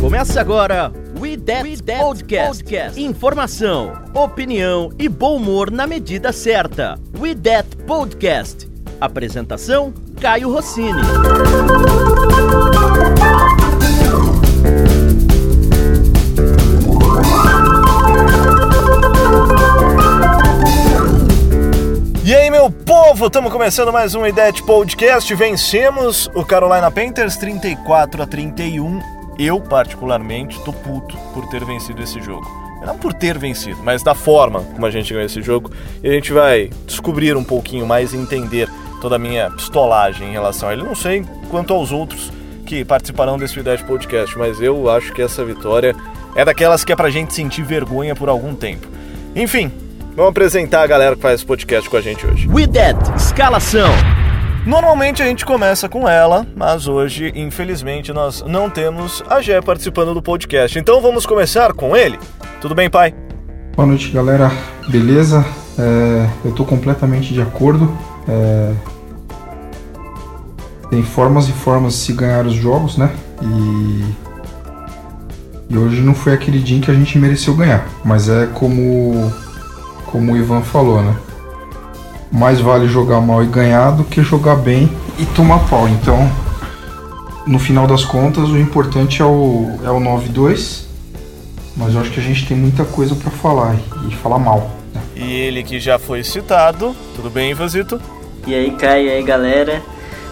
Começa agora We That, We That Podcast. Podcast. Informação, opinião e bom humor na medida certa. We That Podcast. Apresentação: Caio Rossini. E aí, meu povo, estamos começando mais um IDET Podcast. Vencemos o Carolina Panthers 34 a 31. Eu, particularmente, tô puto por ter vencido esse jogo. Não por ter vencido, mas da forma como a gente ganhou esse jogo. E a gente vai descobrir um pouquinho mais e entender toda a minha pistolagem em relação a ele. Não sei quanto aos outros que participarão desse IDET Podcast, mas eu acho que essa vitória é daquelas que é pra gente sentir vergonha por algum tempo. Enfim, Vamos apresentar a galera que faz esse podcast com a gente hoje. We That Escalação. Normalmente a gente começa com ela, mas hoje, infelizmente, nós não temos a Gé participando do podcast. Então vamos começar com ele. Tudo bem, pai? Boa noite, galera. Beleza? É, eu tô completamente de acordo. É, tem formas e formas de se ganhar os jogos, né? E, e hoje não foi aquele dia em que a gente mereceu ganhar, mas é como como o Ivan falou, né? Mais vale jogar mal e ganhar do que jogar bem e tomar pau. Então, no final das contas, o importante é o, é o 9-2. Mas eu acho que a gente tem muita coisa para falar e falar mal. Né? E ele que já foi citado. Tudo bem, Ivanzito? E aí, Caio, e aí, galera?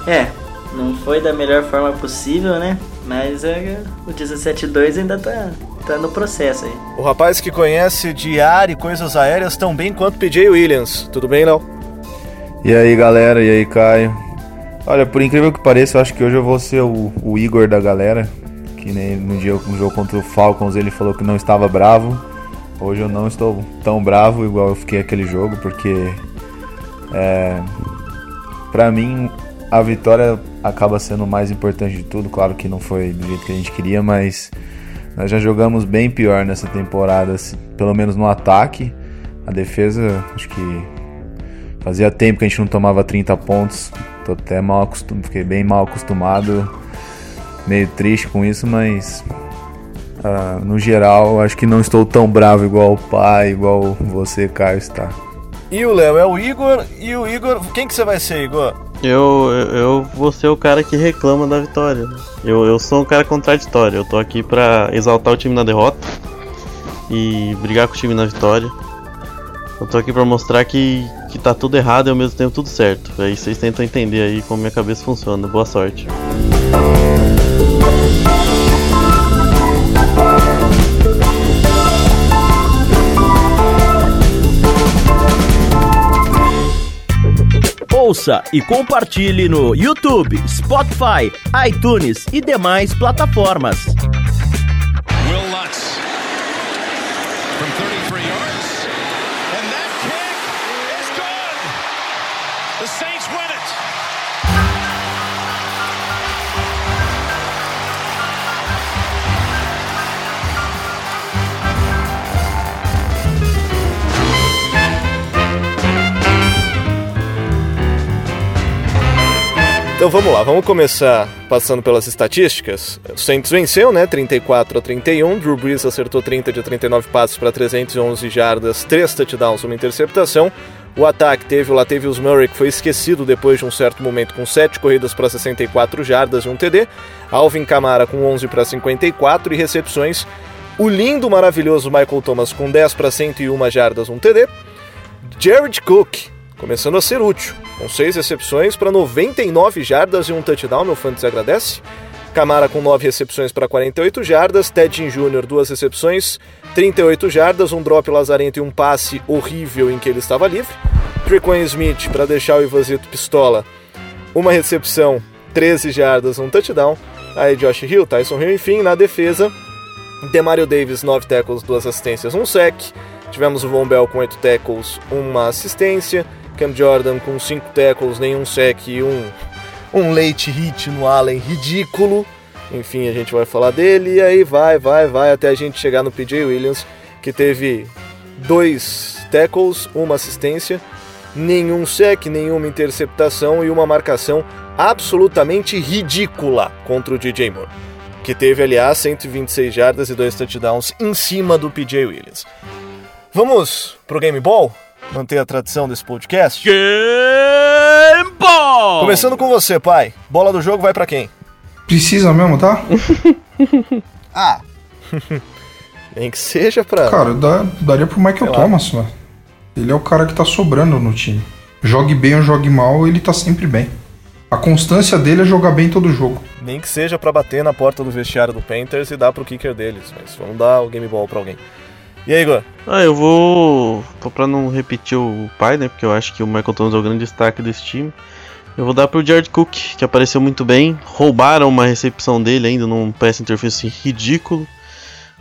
É, não foi da melhor forma possível, né? Mas é, o 17-2 ainda tá, tá no processo aí. O rapaz que conhece de ar e coisas aéreas tão bem quanto PJ Williams. Tudo bem, Léo? E aí, galera? E aí, Caio? Olha, por incrível que pareça, eu acho que hoje eu vou ser o, o Igor da galera. Que nem no dia no jogo contra o Falcons ele falou que não estava bravo. Hoje eu não estou tão bravo igual eu fiquei aquele jogo, porque é, para mim a vitória acaba sendo o mais importante de tudo. Claro que não foi do jeito que a gente queria, mas nós já jogamos bem pior nessa temporada, pelo menos no ataque. A defesa, acho que fazia tempo que a gente não tomava 30 pontos. Tô até mal acostumado, fiquei bem mal acostumado, meio triste com isso, mas uh, no geral acho que não estou tão bravo igual o pai, igual você, Caio, está. E o Léo é o Igor, e o Igor, quem que você vai ser, Igor? Eu, eu, eu vou ser o cara que reclama da vitória. Eu, eu sou um cara contraditório. Eu tô aqui pra exaltar o time na derrota e brigar com o time na vitória. Eu tô aqui pra mostrar que, que tá tudo errado e ao mesmo tempo tudo certo. Aí vocês tentam entender aí como minha cabeça funciona. Boa sorte. Ouça e compartilhe no YouTube, Spotify, iTunes e demais plataformas. Will Lutz from Então vamos lá, vamos começar passando pelas estatísticas. O Saints venceu, né? 34 a 31. Drew Brees acertou 30 de 39 passos para 311 jardas, 3 touchdowns, uma interceptação. O ataque teve o Latavius Murray, que foi esquecido depois de um certo momento, com 7 corridas para 64 jardas e um TD. Alvin Kamara com 11 para 54 e recepções. O lindo, maravilhoso Michael Thomas com 10 para 101 jardas, um TD. Jared Cook começando a ser útil, com 6 recepções para 99 jardas e um touchdown, meu fantasy agradece. Camara com 9 recepções para 48 jardas, Ted Jr. duas recepções, 38 jardas, um drop lazarento e um passe horrível em que ele estava livre. Trequan Smith para deixar o Ivanzito pistola, uma recepção, 13 jardas, um touchdown. Aí Josh Hill, Tyson Hill, enfim, na defesa, Demario Davis, 9 tackles, 2 assistências, um sec. Tivemos o Von Bell com 8 tackles, uma assistência. Cam Jordan com 5 tackles, nenhum sec e um, um late hit no Allen ridículo. Enfim, a gente vai falar dele e aí vai, vai, vai até a gente chegar no PJ Williams, que teve dois tackles, uma assistência nenhum sec, nenhuma interceptação e uma marcação absolutamente ridícula contra o DJ Moore, que teve, aliás, 126 jardas e dois touchdowns em cima do PJ Williams. Vamos pro Game Ball? Manter a tradição desse podcast? Game Ball! Começando com você, pai. Bola do jogo vai para quem? Precisa mesmo, tá? ah. Nem que seja pra. Cara, dá, daria pro Michael Thomas, mano. Ele é o cara que tá sobrando no time. Jogue bem ou jogue mal, ele tá sempre bem. A constância dele é jogar bem todo jogo. Nem que seja para bater na porta do vestiário do Panthers e dar pro kicker deles, mas vamos dar o game ball pra alguém. E aí, Igor? Ah, eu vou. Pra não repetir o pai, né? Porque eu acho que o Michael Thomas é o grande destaque desse time. Eu vou dar pro Jared Cook, que apareceu muito bem. Roubaram uma recepção dele ainda num pass interface ridículo.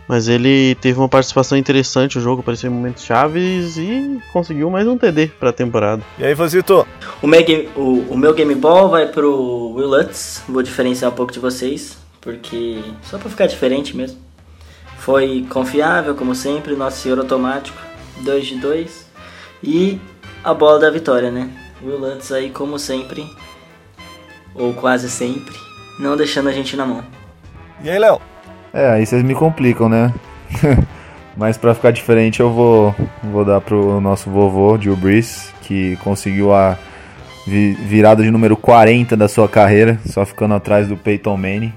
Mas ele teve uma participação interessante no jogo, apareceu em momentos chaves e conseguiu mais um TD para a temporada. E aí, Vazito? O meu, game, o, o meu Game Ball vai pro Will Lutz, vou diferenciar um pouco de vocês, porque só para ficar diferente mesmo. Foi confiável, como sempre, nosso senhor automático, 2 de 2. E a bola da vitória, né? Will Lutz aí, como sempre, ou quase sempre, não deixando a gente na mão. E aí, Léo? É, aí vocês me complicam, né? Mas para ficar diferente, eu vou, vou dar pro nosso vovô, Drew Brees, que conseguiu a virada de número 40 da sua carreira, só ficando atrás do Peyton Manning,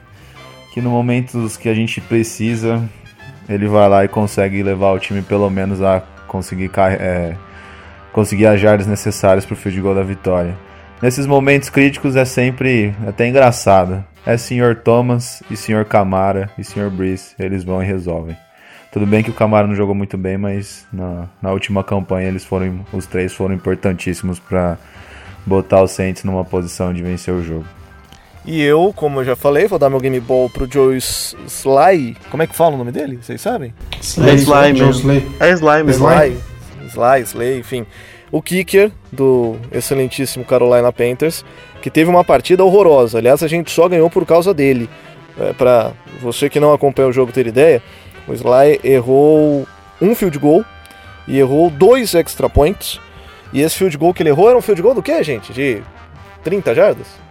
que no momentos que a gente precisa, ele vai lá e consegue levar o time pelo menos a conseguir, é, conseguir as jardas necessárias para o field goal da vitória. Nesses momentos críticos é sempre até engraçado é Sr. Thomas e Sr. Camara e Sr. Breeze. Eles vão e resolvem. Tudo bem que o Camara não jogou muito bem, mas na, na última campanha eles foram, os três foram importantíssimos para botar o Saints numa posição de vencer o jogo. E eu, como eu já falei, vou dar meu game ball pro Joe Sly. Como é que fala o nome dele? Vocês sabem? Sly, é Sly, Joe Sly. É Sly mesmo. Sly, Sly, Sly, enfim. O kicker do excelentíssimo Carolina Panthers que teve uma partida horrorosa. Aliás, a gente só ganhou por causa dele. É, para você que não acompanha o jogo ter ideia, o Sly errou um field goal e errou dois extra points. E esse field goal que ele errou era um field goal do que, gente? De 30 jardas?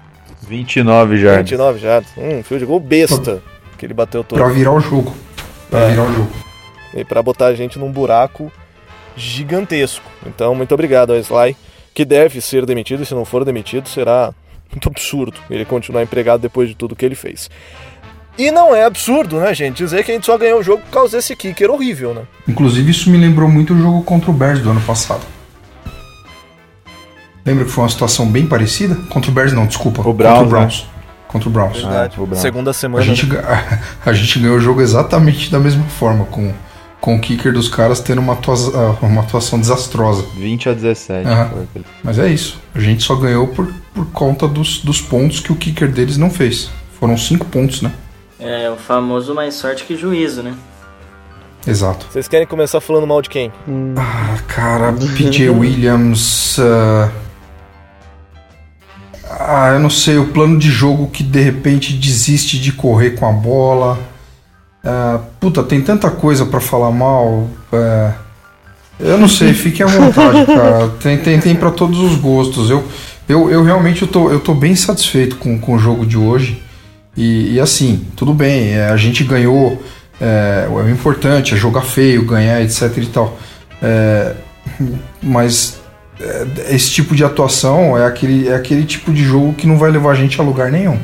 29 jardas. 29 jardas. Um field goal besta que ele bateu todo. Pra virar o jogo. Pra é. virar o jogo. E pra botar a gente num buraco gigantesco. Então, muito obrigado ao Sly, que deve ser demitido, e se não for demitido, será muito absurdo ele continuar empregado depois de tudo que ele fez. E não é absurdo, né, gente, dizer que a gente só ganhou o jogo por causa desse kicker horrível, né? Inclusive, isso me lembrou muito o jogo contra o Bears do ano passado. Lembra que foi uma situação bem parecida? Contra o Bears, não, desculpa. O Browns. Contra o Browns. Né? Contra o Browns. Verdade. Ah, o Browns. Segunda semana. A gente, a gente ganhou o jogo exatamente da mesma forma, com com o kicker dos caras tendo uma, atuação, uma atuação desastrosa. 20 a 17. Uhum. Mas é isso. A gente só ganhou por, por conta dos, dos pontos que o kicker deles não fez. Foram 5 pontos, né? É, o famoso mais sorte que juízo, né? Exato. Vocês querem começar falando mal de quem? Hum. Ah, cara, PJ Williams. Uh... Ah, eu não sei, o plano de jogo que de repente desiste de correr com a bola. Uh, puta, tem tanta coisa para falar mal. Uh, eu não sei, fiquem à vontade, cara. Tem, tem, tem para todos os gostos. Eu, eu, eu realmente eu tô, eu tô bem satisfeito com, com o jogo de hoje. E, e assim, tudo bem, é, a gente ganhou. É, o importante é jogar feio, ganhar, etc e tal. É, mas é, esse tipo de atuação é aquele, é aquele tipo de jogo que não vai levar a gente a lugar nenhum.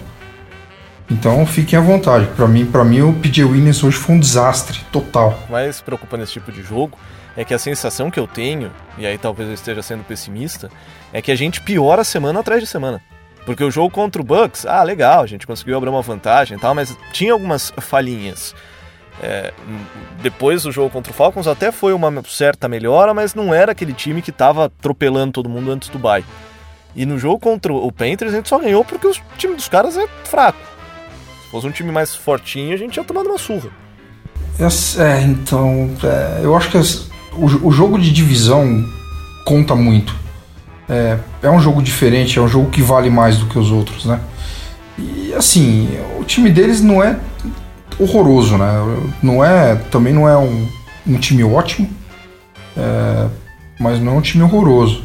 Então fiquem à vontade. Para mim, para mim o PJ Williams hoje foi um desastre total. Mais preocupa nesse tipo de jogo é que a sensação que eu tenho, e aí talvez eu esteja sendo pessimista, é que a gente piora semana atrás de semana. Porque o jogo contra o Bucks, ah, legal, a gente conseguiu abrir uma vantagem e tal, mas tinha algumas falhinhas. É, depois do jogo contra o Falcons até foi uma certa melhora, mas não era aquele time que estava atropelando todo mundo antes do bye. E no jogo contra o Panthers a gente só ganhou porque o time dos caras é fraco. Se fosse um time mais fortinho, a gente tinha tomado uma surra. É, então, é, eu acho que as, o, o, jogo de divisão conta muito. É, é um jogo diferente, é um jogo que vale mais do que os outros, né? E assim, o time deles não é horroroso, né? Não é, também não é um, um time ótimo, é, mas não é um time horroroso.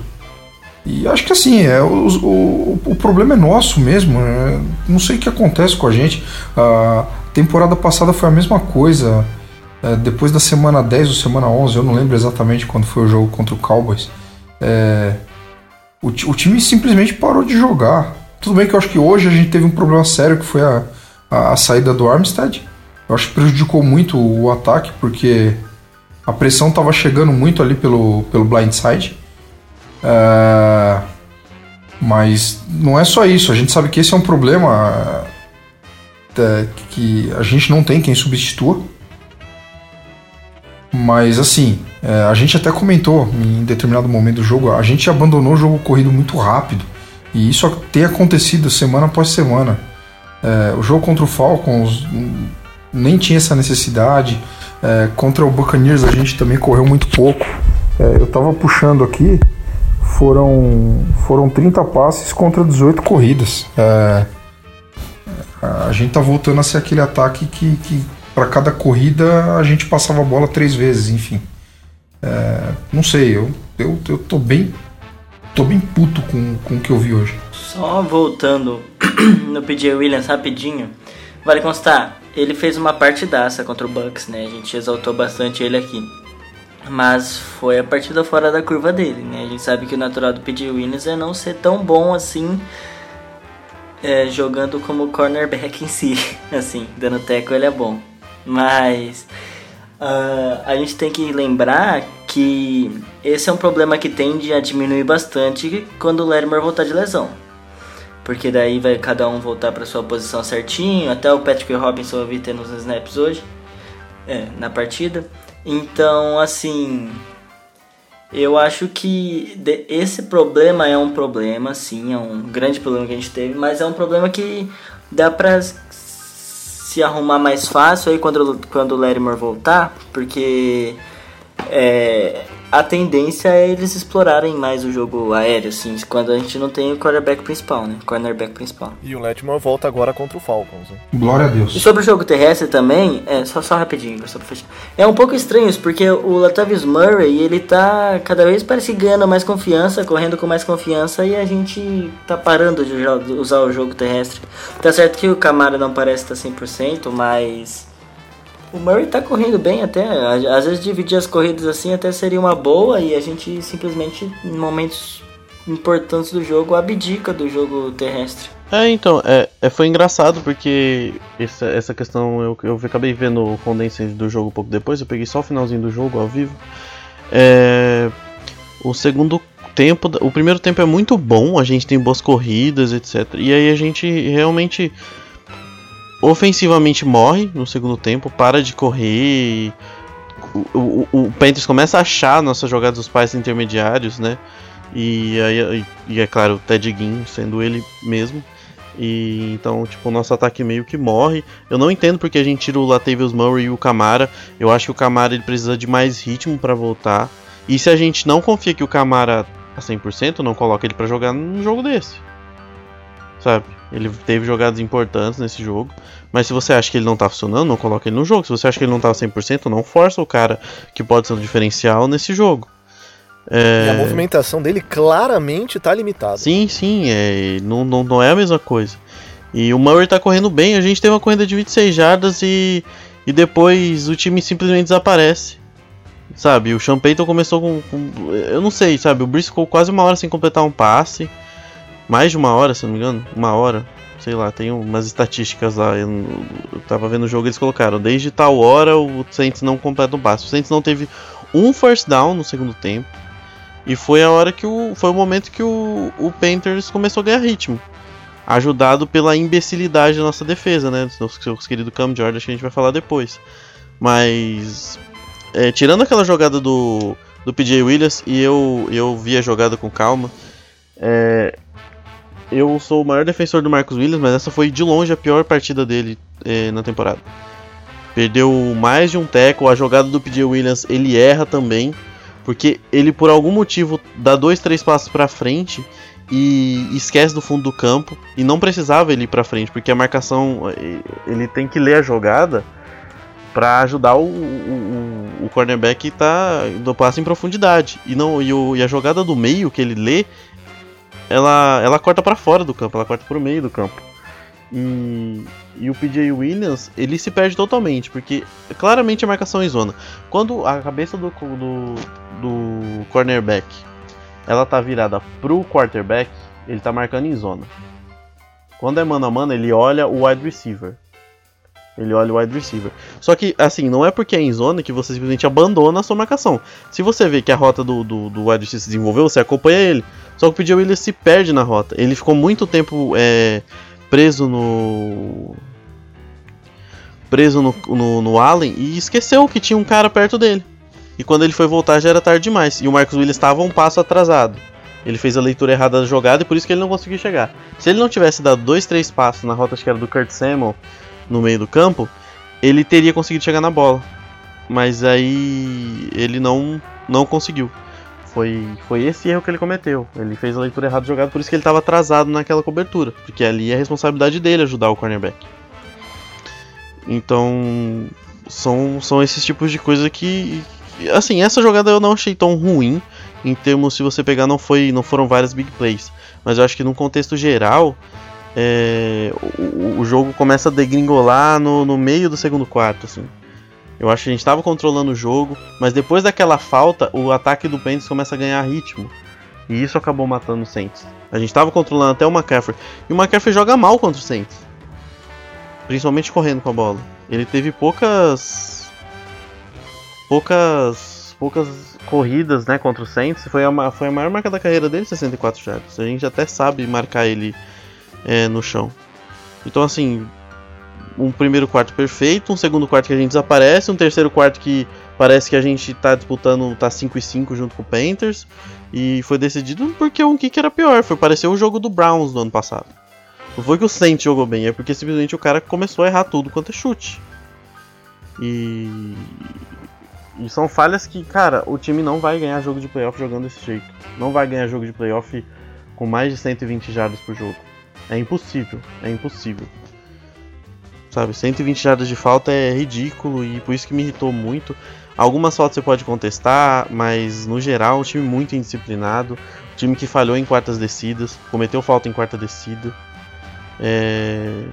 E acho que assim, é, o, o, o problema é nosso mesmo. É, não sei o que acontece com a gente. A temporada passada foi a mesma coisa. É, depois da semana 10 ou semana 11, eu não lembro exatamente quando foi o jogo contra o Cowboys. É, o, o, time simplesmente parou de jogar. Tudo bem que eu acho que hoje a gente teve um problema sério que foi a, a, a saída do Armstead. Eu acho que prejudicou muito o ataque, porque a pressão estava chegando muito ali pelo, pelo blindside. É, mas não é só isso, a gente sabe que esse é um problema é, que a gente não tem quem substitua. Mas assim, é, a gente até comentou em determinado momento do jogo, a gente abandonou o jogo corrido muito rápido. E isso tem acontecido semana após semana. O jogo contra o Falcons nem tinha essa necessidade. É, contra o Buccaneers a gente também correu muito pouco. É, eu tava puxando aqui, foram, foram 30 passes contra 18 corridas. É, a gente tá voltando a ser aquele ataque que, que para cada corrida a gente passava a bola três vezes, enfim. É, não sei, eu, eu, eu tô bem. tô bem puto com, com o que eu vi hoje. Só voltando no PJ Williams rapidinho. Vale constar, ele fez uma partidaça contra o Bucks, né? A gente exaltou bastante ele aqui. Mas foi a partida fora da curva dele, né? A gente sabe que o natural do PJ Williams é não ser tão bom assim é, jogando como cornerback em si. Assim, dando teco ele é bom. Mas uh, a gente tem que lembrar que esse é um problema que tende a diminuir bastante quando o Latimer voltar de lesão. Porque daí vai cada um voltar para sua posição certinho. Até o Patrick Robinson eu vi tendo uns snaps hoje. É, na partida. Então, assim, eu acho que esse problema é um problema, sim, é um grande problema que a gente teve, mas é um problema que dá pra se arrumar mais fácil aí quando, quando o Latimer voltar, porque é, a tendência é eles explorarem mais o jogo aéreo, assim, quando a gente não tem o quarterback principal, né? Cornerback principal. E o Letmore volta agora contra o Falcons. Né? Glória a Deus. E sobre o jogo terrestre também, é, só, só rapidinho, só pra fechar. É um pouco estranho isso, porque o Latavius Murray, ele tá cada vez parece ganhando mais confiança, correndo com mais confiança, e a gente tá parando de usar o jogo terrestre. Tá certo que o Camara não parece estar 100%, mas o Murray tá correndo bem até. Às vezes dividir as corridas assim até seria uma boa e a gente simplesmente, em momentos importantes do jogo, abdica do jogo terrestre. É, então, é, é foi engraçado porque essa, essa questão eu, eu acabei vendo o condensate do jogo um pouco depois, eu peguei só o finalzinho do jogo ao vivo. É, o segundo tempo, o primeiro tempo é muito bom, a gente tem boas corridas, etc. E aí a gente realmente ofensivamente morre no segundo tempo, para de correr. O, o, o Panthers começa a achar nossas jogadas dos pais intermediários, né? E aí, e é claro, o Ted Ginn sendo ele mesmo. E então, tipo, o nosso ataque meio que morre. Eu não entendo porque a gente tira o Latavius Murray e o Camara. Eu acho que o Camara ele precisa de mais ritmo para voltar. E se a gente não confia que o Camara a 100%, não coloca ele para jogar num jogo desse. Sabe? Ele teve jogadas importantes nesse jogo. Mas se você acha que ele não tá funcionando, não coloca ele no jogo. Se você acha que ele não tá 100%, não força o cara que pode ser um diferencial nesse jogo. É... E a movimentação dele claramente tá limitada. Sim, sim, é, não, não, não é a mesma coisa. E o Murray tá correndo bem, a gente teve uma corrida de 26 jardas e, e depois o time simplesmente desaparece. Sabe, o Sean Payton começou com, com, Eu não sei, sabe, o Brice ficou quase uma hora sem completar um passe mais de uma hora, se não me engano, uma hora, sei lá, tem umas estatísticas lá. Eu, eu tava vendo o jogo eles colocaram. Desde tal hora o Saints não completa o passe. O Saints não teve um first down no segundo tempo. E foi a hora que o. Foi o momento que o, o Panthers começou a ganhar ritmo. Ajudado pela imbecilidade da nossa defesa, né? Do nosso querido Cam Jordan, que a gente vai falar depois. Mas. É, tirando aquela jogada do, do PJ Williams, e eu, eu vi a jogada com calma. É, eu sou o maior defensor do Marcos Williams, mas essa foi de longe a pior partida dele eh, na temporada. Perdeu mais de um teco, a jogada do PJ Williams ele erra também, porque ele por algum motivo dá dois, três passos para frente e esquece do fundo do campo e não precisava ele ir para frente, porque a marcação eh, ele tem que ler a jogada para ajudar o, o, o cornerback tá do passe em profundidade e não e, o, e a jogada do meio que ele lê ela, ela corta para fora do campo, ela corta pro meio do campo. E, e o PJ Williams, ele se perde totalmente, porque claramente a marcação em zona. Quando a cabeça do, do, do cornerback ela tá virada pro quarterback, ele tá marcando em zona. Quando é mano a mano, ele olha o wide receiver. Ele olha o wide receiver. Só que, assim, não é porque é em zona que você simplesmente abandona a sua marcação. Se você vê que a rota do, do, do wide receiver se desenvolveu, você acompanha ele. Só que o PJ Williams se perde na rota. Ele ficou muito tempo é, preso no. preso no, no, no Allen e esqueceu que tinha um cara perto dele. E quando ele foi voltar já era tarde demais. E o Marcos Williams estava um passo atrasado. Ele fez a leitura errada da jogada e por isso que ele não conseguiu chegar. Se ele não tivesse dado dois, três passos na rota acho que era do Kurt Samuel no meio do campo, ele teria conseguido chegar na bola. Mas aí ele não não conseguiu. Foi, foi esse erro que ele cometeu. Ele fez a leitura errada da jogada, por isso que ele estava atrasado naquela cobertura. Porque ali é a responsabilidade dele ajudar o cornerback. Então, são, são esses tipos de coisa que. Assim, essa jogada eu não achei tão ruim. Em termos, se você pegar, não, foi, não foram várias big plays. Mas eu acho que num contexto geral, é, o, o, jogo começa a degringolar no, no meio do segundo quarto, assim. Eu acho que a gente estava controlando o jogo, mas depois daquela falta, o ataque do Panthers começa a ganhar ritmo. E isso acabou matando o Saints. A gente estava controlando até o McCaffrey. E o McCaffrey joga mal contra o Saints. Principalmente correndo com a bola. Ele teve poucas. Poucas. Poucas corridas né, contra o Saints. Foi a, foi a maior marca da carreira dele, 64 jardas. A gente até sabe marcar ele é, no chão. Então, assim, um primeiro quarto perfeito, um segundo quarto que a gente desaparece, um terceiro quarto que parece que a gente tá disputando, tá 5 e 5 junto com o Panthers. E foi decidido porque o kick era pior, foi parecer o jogo do Browns do ano passado. Não foi que o Saints jogou bem, é porque simplesmente o cara começou a errar tudo quanto é chute. E... e são falhas que, cara, o time não vai ganhar jogo de playoff jogando desse jeito. Não vai ganhar jogo de playoff com mais de 120 jardas por jogo. É impossível, é impossível. Sabe, 120 jardas de falta é ridículo e por isso que me irritou muito. Algumas faltas você pode contestar, mas no geral, um time muito indisciplinado, um time que falhou em quartas descidas, cometeu falta em quarta descida. É...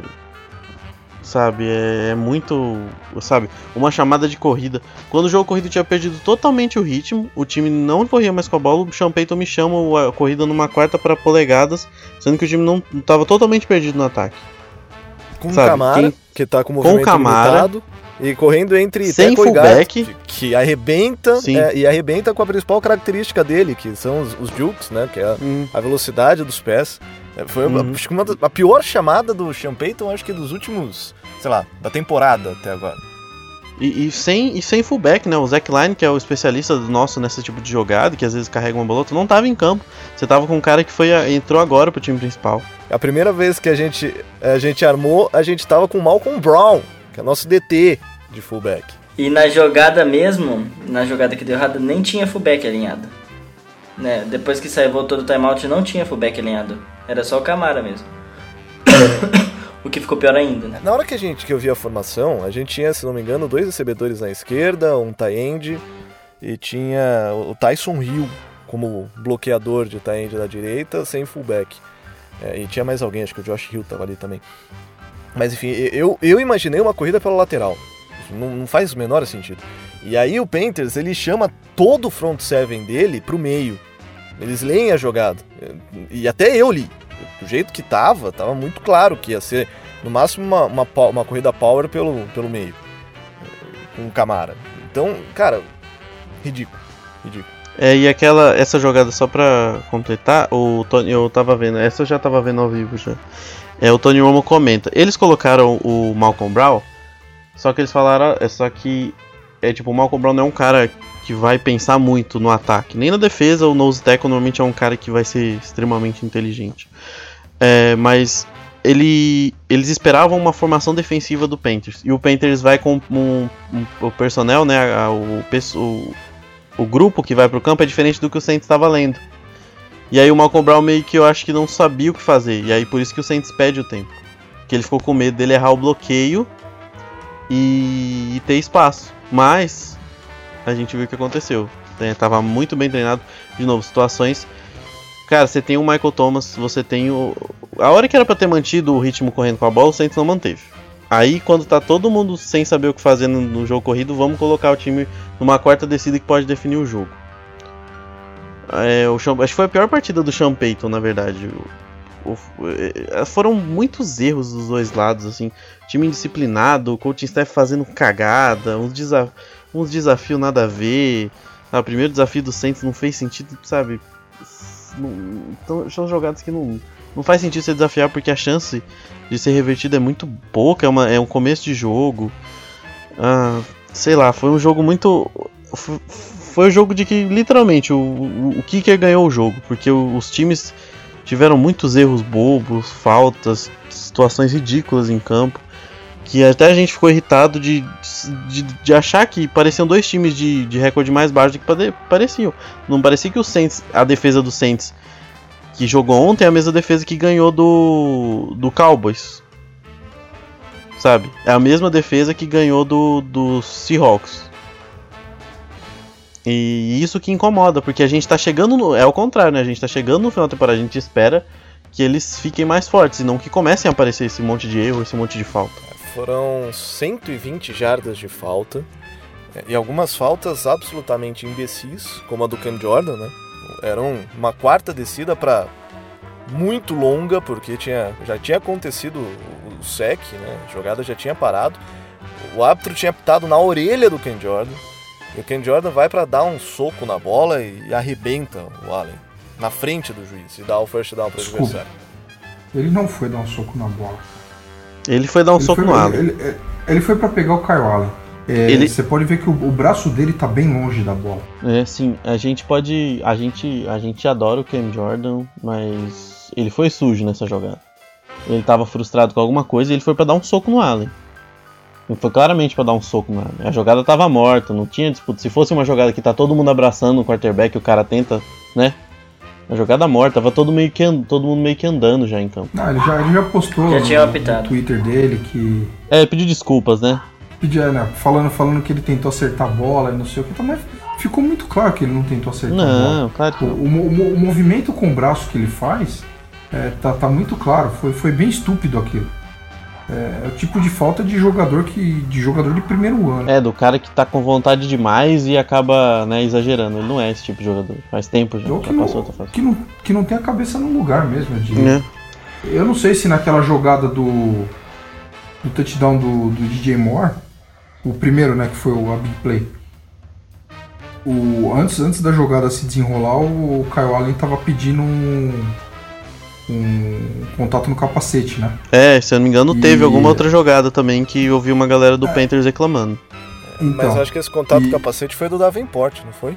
Sabe, é, é muito. Sabe, uma chamada de corrida. Quando o jogo corrido tinha perdido totalmente o ritmo, o time não corria mais com a bola, o Sean Payton me chama a corrida numa quarta para polegadas, sendo que o time não estava totalmente perdido no ataque. Com Sabe, Camara, quem... que tá com o movimento com Camara, limitado, e correndo entre sem Teco fullback, que, que arrebenta é, e arrebenta com a principal característica dele, que são os, os jukes, né, que é a, hum. a velocidade dos pés. É, foi uhum. acho que uma, a pior chamada do Sean Payton, acho que dos últimos, sei lá, da temporada até agora. E, e, sem, e sem fullback, né? O Zach Line, que é o especialista do nosso nesse tipo de jogada, que às vezes carrega uma bola, não tava em campo. Você tava com um cara que foi entrou agora pro time principal. A primeira vez que a gente, a gente armou, a gente tava com o Malcolm Brown, que é nosso DT de fullback. E na jogada mesmo, na jogada que deu errado, nem tinha fullback alinhado. Né? Depois que saiu, voltou do timeout, não tinha fullback alinhado. Era só o Camara mesmo. o que ficou pior ainda, né? Na hora que a gente que eu vi a formação, a gente tinha, se não me engano, dois recebedores na esquerda, um tie-end e tinha o Tyson Hill como bloqueador de tie-end da direita, sem fullback. É, e tinha mais alguém, acho que o Josh Hill tava ali também. Mas enfim, eu, eu imaginei uma corrida pela lateral. Não, não faz o menor sentido. E aí o Panthers, ele chama todo o front seven dele pro meio. Eles leem a jogada. E até eu li do jeito que tava, tava muito claro que ia ser no máximo uma, uma, uma corrida power pelo, pelo meio. Com o Camara. Então, cara, ridículo. Ridículo. É, e aquela, essa jogada, só pra completar, o Tony, eu tava vendo, essa eu já tava vendo ao vivo já. É, o Tony Romo comenta. Eles colocaram o Malcolm Brown, só que eles falaram, é só que é tipo, o Malcolm Brown não é um cara que vai pensar muito no ataque, nem na defesa, o nose tackle normalmente é um cara que vai ser extremamente inteligente. É, mas ele, eles esperavam uma formação defensiva do Panthers. E o Panthers vai com um, um, o personnel, né, o, o, o, grupo que vai pro campo é diferente do que o Saints estava lendo. E aí o Malcolm Brown meio que eu acho que não sabia o que fazer. E aí por isso que o Saints pede o tempo. Que ele ficou com medo dele errar o bloqueio e, e ter espaço. Mas a gente viu o que aconteceu. É, tava muito bem treinado. De novo, situações Cara, você tem o Michael Thomas, você tem o. A hora que era pra ter mantido o ritmo correndo com a bola, o Saints não manteve. Aí, quando tá todo mundo sem saber o que fazer no, no jogo corrido, vamos colocar o time numa quarta descida que pode definir o jogo. É, o Sean, acho que foi a pior partida do Sean Payton, na verdade. O, o, é, foram muitos erros dos dois lados, assim. Time indisciplinado, o coaching staff fazendo cagada, uns, desa uns desafios nada a ver. Ah, o primeiro desafio do Saints não fez sentido, sabe? Não, então, são jogadas que não, não faz sentido você desafiar porque a chance de ser revertido é muito pouca, é, uma, é um começo de jogo. Ah, sei lá, foi um jogo muito. Foi um jogo de que literalmente o, o, o Kicker ganhou o jogo, porque os times tiveram muitos erros bobos, faltas, situações ridículas em campo que até a gente ficou irritado de, de, de achar que pareciam dois times de, de recorde mais baixo do que pareciam. Não parecia que o Saints, a defesa do Saints que jogou ontem é a mesma defesa que ganhou do, do Cowboys. Sabe? É a mesma defesa que ganhou do, do Seahawks. E isso que incomoda, porque a gente tá chegando no. É o contrário, né? A gente tá chegando no final da temporada, a gente espera que eles fiquem mais fortes e não que comecem a aparecer esse monte de erro, esse monte de falta. Foram 120 jardas de falta. É, e algumas faltas absolutamente imbecis, como a do Cam Jordan, né? Era uma quarta descida para muito longa, porque tinha, já tinha acontecido o sec, né? A jogada já tinha parado. O árbitro tinha apitado na orelha do Ken Jordan. E o Ken Jordan vai para dar um soco na bola e arrebenta o Allen na frente do juiz e dá o first down para o adversário. Ele não foi dar um soco na bola. Ele foi dar um ele soco foi, no Allen. Ele, ele foi para pegar o Kyle Allen. É, ele... Você pode ver que o, o, braço dele tá bem longe da bola. É, sim. A gente pode. A gente, a gente adora o Cam Jordan, mas ele foi sujo nessa jogada. Ele tava frustrado com alguma coisa e ele foi para dar um soco no Allen. Ele foi claramente para dar um soco no Allen. A jogada tava morta, não tinha disputa. Se fosse uma jogada que tá todo mundo abraçando o quarterback, o cara tenta, né? A jogada morta, tava todo, meio que and... todo mundo meio que andando já em campo. Não, ele já, ele já postou já no, tinha no Twitter dele que. É, pediu desculpas, né? Pediu, né? Falando, falando que ele tentou acertar a bola e não sei o que. Também ficou muito claro que ele não tentou acertar não, a bola. Não, claro que o, o, o, o, movimento com o braço que ele faz é, tá, tá muito claro. Foi, foi bem estúpido aquilo. É, é, o tipo de falta de jogador que de jogador de primeiro ano. É, do cara que tá com vontade demais e acaba né, exagerando. Ele não é esse tipo de jogador. Faz tempo já. Ou já que, passou não, que, não, que não tem a cabeça no lugar mesmo. De, é. Eu não sei se naquela jogada do, do touchdown do, do DJ Moore, o primeiro, né, que foi o big play. O, antes, antes da jogada se desenrolar, o Kyle Allen tava pedindo um um contato no capacete, né? É, se eu não me engano, teve e... alguma outra jogada também que eu vi uma galera do é. Panthers reclamando. Então, mas acho que esse contato e... no capacete foi do Davenport, não foi?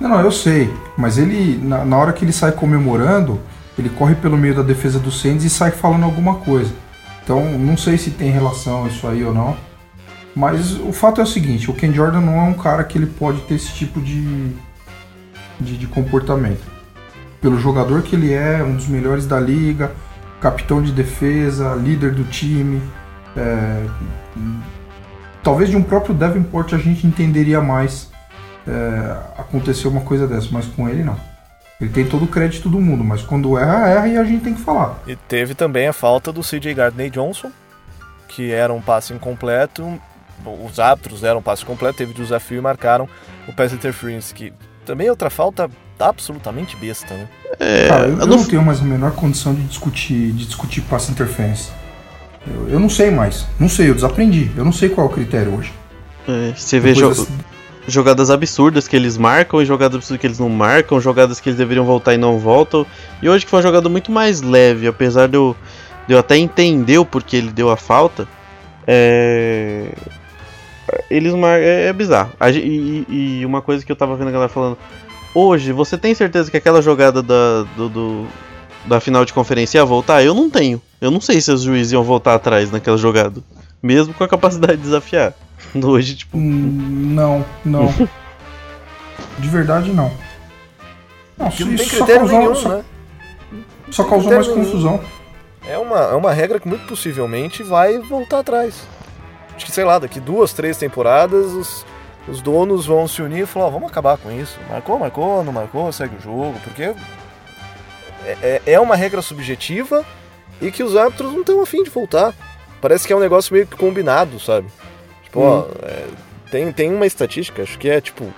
Não, não, eu sei. Mas ele, na, na, hora que ele sai comemorando, ele corre pelo meio da defesa do Saints e sai falando alguma coisa. Então, não sei se tem relação isso aí ou não. Mas o fato é o seguinte, o Ken Jordan não é um cara que ele pode ter esse tipo de, de, de comportamento pelo jogador que ele é, um dos melhores da liga, capitão de defesa, líder do time. É, talvez de um próprio Davenport a gente entenderia mais é, acontecer uma coisa dessa, mas com ele não. Ele tem todo o crédito do mundo, mas quando erra, erra e a gente tem que falar. E teve também a falta do CJ Gardner Johnson, que era um passe incompleto. Os árbitros deram um passe completo, teve desafio e marcaram o pass interference, que também é outra falta absolutamente besta, né? É, Cara, eu, eu não... não... tenho mais a menor condição de discutir, de discutir passe interference. Eu, eu, não sei mais. Não sei, eu desaprendi. Eu não sei qual é o critério hoje. É, você vê jo das... jogadas absurdas que eles marcam e jogadas absurdas que eles não marcam, jogadas que eles deveriam voltar e não voltam. E hoje que foi uma jogada muito mais leve, apesar de eu, de eu até entender o porquê ele deu a falta. É eles mar... é, é bizarro. E, e, uma coisa que eu tava vendo a galera falando, Hoje, você tem certeza que aquela jogada da, do, do, da final de conferência ia voltar? Eu não tenho. Eu não sei se os juízes iam voltar atrás naquela jogada. Mesmo com a capacidade de desafiar. Hoje, tipo. Hum, não, não. de verdade, não. Não, isso não tem critério causou, nenhum, só, né? Só causou mais confusão. É uma, é uma regra que muito possivelmente vai voltar atrás. Acho que, sei lá, daqui duas, três temporadas, os, os donos vão se unir e falar, oh, vamos acabar com isso. Marcou, marcou, não marcou, segue o jogo, porque é, é uma regra subjetiva e que os árbitros não estão afim de voltar. Parece que é um negócio meio que combinado, sabe? Tipo, hum. ó, é, tem, tem uma estatística, acho que é tipo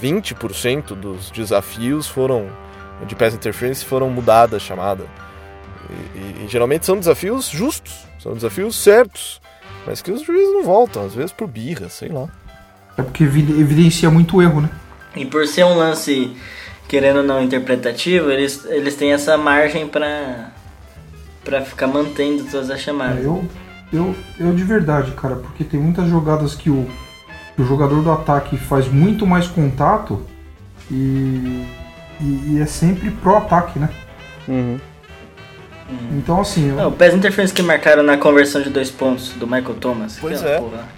20% dos desafios foram de pass interference foram mudadas a chamada. E, e, e, geralmente são desafios justos, são desafios certos, mas que os juízes não voltam, às vezes por birra, sei lá. É porque evidencia muito erro, né? E por ser um lance, querendo ou não, interpretativo, eles, eles têm essa margem para para ficar mantendo todas as chamadas. É, eu, eu, eu de verdade, cara, porque tem muitas jogadas que o, que o jogador do ataque faz muito mais contato e, e, e é sempre pro ataque, né? Uhum. Então, assim. Eu... Não, o PES Interference que marcaram na conversão de dois pontos do Michael Thomas. Pois é. Porra.